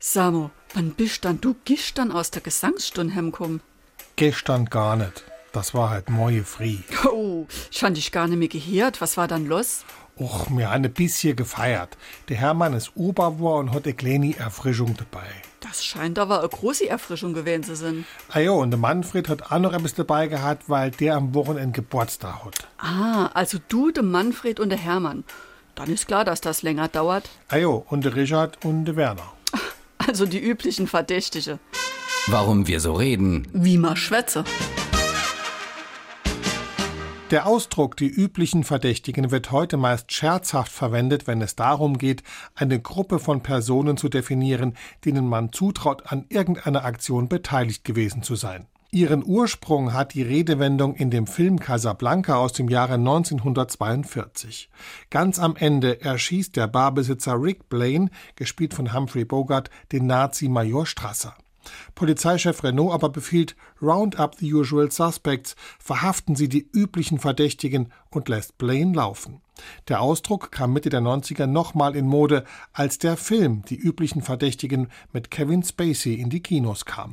Samo, wann bist dann du gestern aus der Gesangsstunde heimgekommen? Gestern gar nicht. Das war halt moje früh. Oh, ich fand dich gar nicht mehr gehört. Was war dann los? Och, mir eine bisschen gefeiert. Der Hermann ist Ober war und hat eine kleine Erfrischung dabei. Das scheint aber eine große Erfrischung gewesen zu sein. Ah jo, und der Manfred hat auch noch etwas dabei gehabt, weil der am Wochenende Geburtstag hat. Ah, also du, der Manfred und der Hermann. Dann ist klar, dass das länger dauert. Ah jo, und der Richard und der Werner. Also die üblichen Verdächtige. Warum wir so reden. Wie man schwätze. Der Ausdruck die üblichen Verdächtigen wird heute meist scherzhaft verwendet, wenn es darum geht, eine Gruppe von Personen zu definieren, denen man zutraut, an irgendeiner Aktion beteiligt gewesen zu sein. Ihren Ursprung hat die Redewendung in dem Film Casablanca aus dem Jahre 1942. Ganz am Ende erschießt der Barbesitzer Rick Blaine, gespielt von Humphrey Bogart, den Nazi Major Strasser. Polizeichef Renault aber befiehlt Round up the usual suspects, verhaften Sie die üblichen Verdächtigen und lässt Blaine laufen. Der Ausdruck kam Mitte der 90er nochmal in Mode, als der Film Die üblichen Verdächtigen mit Kevin Spacey in die Kinos kam.